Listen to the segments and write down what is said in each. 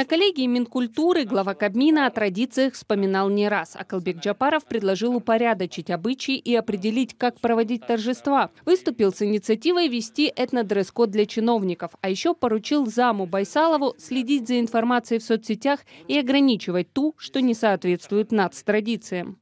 На коллегии Минкультуры глава Кабмина о традициях вспоминал не раз, а Калбек Джапаров предложил упорядочить обычаи и определить, как проводить торжества. Выступил с инициативой вести этнодресс-код для чиновников, а еще поручил заму Байсалову следить за информацией в соцсетях и ограничивать ту, что не соответствует нацтрадициям.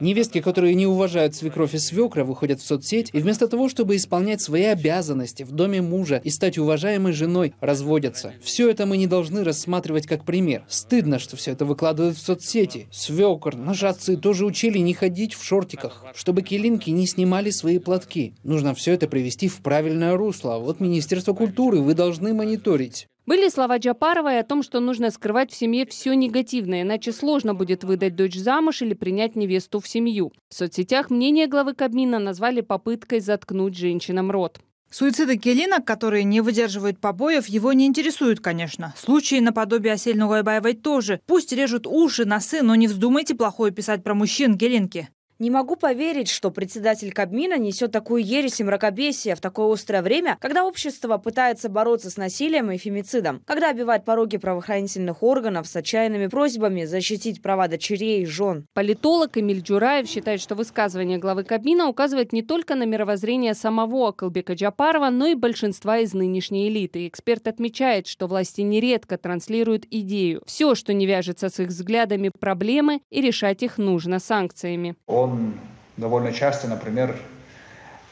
Невестки, которые не уважают свекровь и свекра, выходят в соцсеть и вместо того, чтобы исполнять свои обязанности в доме мужа и стать уважаемой женой, разводятся. Все это мы не должны рассматривать как пример. Стыдно, что все это выкладывают в соцсети. Свекр, наши отцы тоже учили не ходить в шортиках, чтобы килинки не снимали свои платки. Нужно все это привести в правильное русло. Вот Министерство культуры вы должны мониторить. Были слова Джапаровой о том, что нужно скрывать в семье все негативное, иначе сложно будет выдать дочь замуж или принять невесту в семью. В соцсетях мнение главы Кабмина назвали попыткой заткнуть женщинам рот. Суициды келинок, которые не выдерживают побоев, его не интересуют, конечно. Случаи наподобие Осель Нугайбаевой тоже. Пусть режут уши, носы, но не вздумайте плохое писать про мужчин, келинки. Не могу поверить, что председатель Кабмина несет такую ересь и мракобесие в такое острое время, когда общество пытается бороться с насилием и фемицидом, когда обивает пороги правоохранительных органов с отчаянными просьбами защитить права дочерей и жен. Политолог Эмиль Джураев считает, что высказывание главы Кабмина указывает не только на мировоззрение самого Акылбека Джапарова, но и большинства из нынешней элиты. Эксперт отмечает, что власти нередко транслируют идею. Все, что не вяжется с их взглядами, проблемы, и решать их нужно санкциями. Он он довольно часто, например,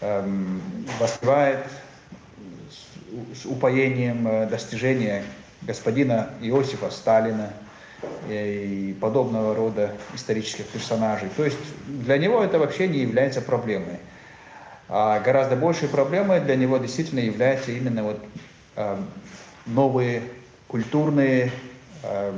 эм, воспевает с упоением э, достижения господина Иосифа Сталина и подобного рода исторических персонажей. То есть для него это вообще не является проблемой. А гораздо большей проблемой для него действительно являются именно вот э, новые культурные Э,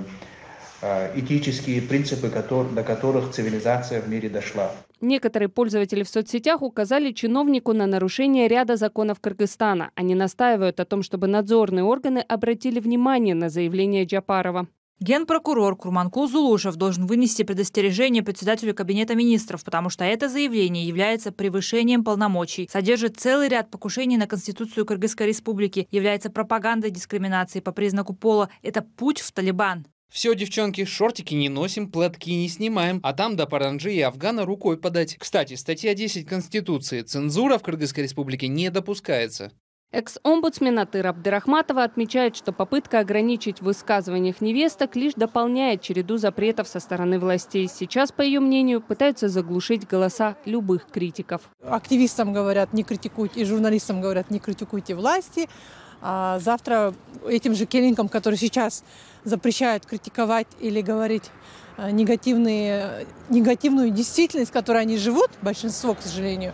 этические принципы, до которых цивилизация в мире дошла. Некоторые пользователи в соцсетях указали чиновнику на нарушение ряда законов Кыргызстана. Они настаивают о том, чтобы надзорные органы обратили внимание на заявление Джапарова. Генпрокурор Курманкул Зулушев должен вынести предостережение председателю Кабинета министров, потому что это заявление является превышением полномочий, содержит целый ряд покушений на Конституцию Кыргызской Республики, является пропагандой дискриминации по признаку пола. Это путь в Талибан. Все, девчонки, шортики не носим, платки не снимаем, а там до Паранджи и Афгана рукой подать. Кстати, статья 10 Конституции. Цензура в Кыргызской республике не допускается. Экс-омбудсмен Атыр Абдырахматова отмечает, что попытка ограничить в высказываниях невесток лишь дополняет череду запретов со стороны властей. Сейчас, по ее мнению, пытаются заглушить голоса любых критиков. Активистам говорят, не критикуйте, и журналистам говорят, не критикуйте власти. А завтра этим же келлингам, которые сейчас запрещают критиковать или говорить э, негативные, негативную действительность, в которой они живут, большинство, к сожалению,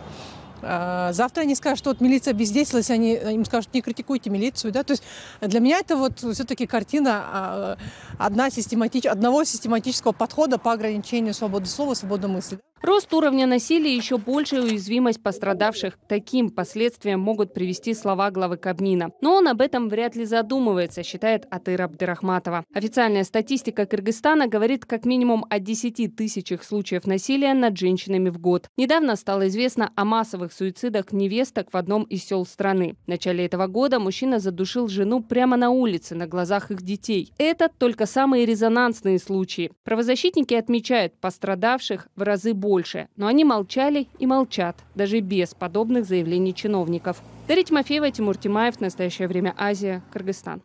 а, Завтра они скажут, что вот милиция бездействовала, они им скажут, не критикуйте милицию. Да? То есть для меня это вот все-таки картина а, одна систематич... одного систематического подхода по ограничению свободы слова, свободы мысли. Рост уровня насилия и еще большая уязвимость пострадавших к таким последствиям могут привести слова главы Кабмина. Но он об этом вряд ли задумывается, считает Атыр Абдырахматова. Официальная статистика Кыргызстана говорит как минимум о 10 тысячах случаев насилия над женщинами в год. Недавно стало известно о массовых суицидах невесток в одном из сел страны. В начале этого года мужчина задушил жену прямо на улице, на глазах их детей. Это только самые резонансные случаи. Правозащитники отмечают, пострадавших в разы больше больше, но они молчали и молчат, даже без подобных заявлений чиновников. Дарья Тимофеева, Тимур Тимаев. Настоящее время Азия, Кыргызстан.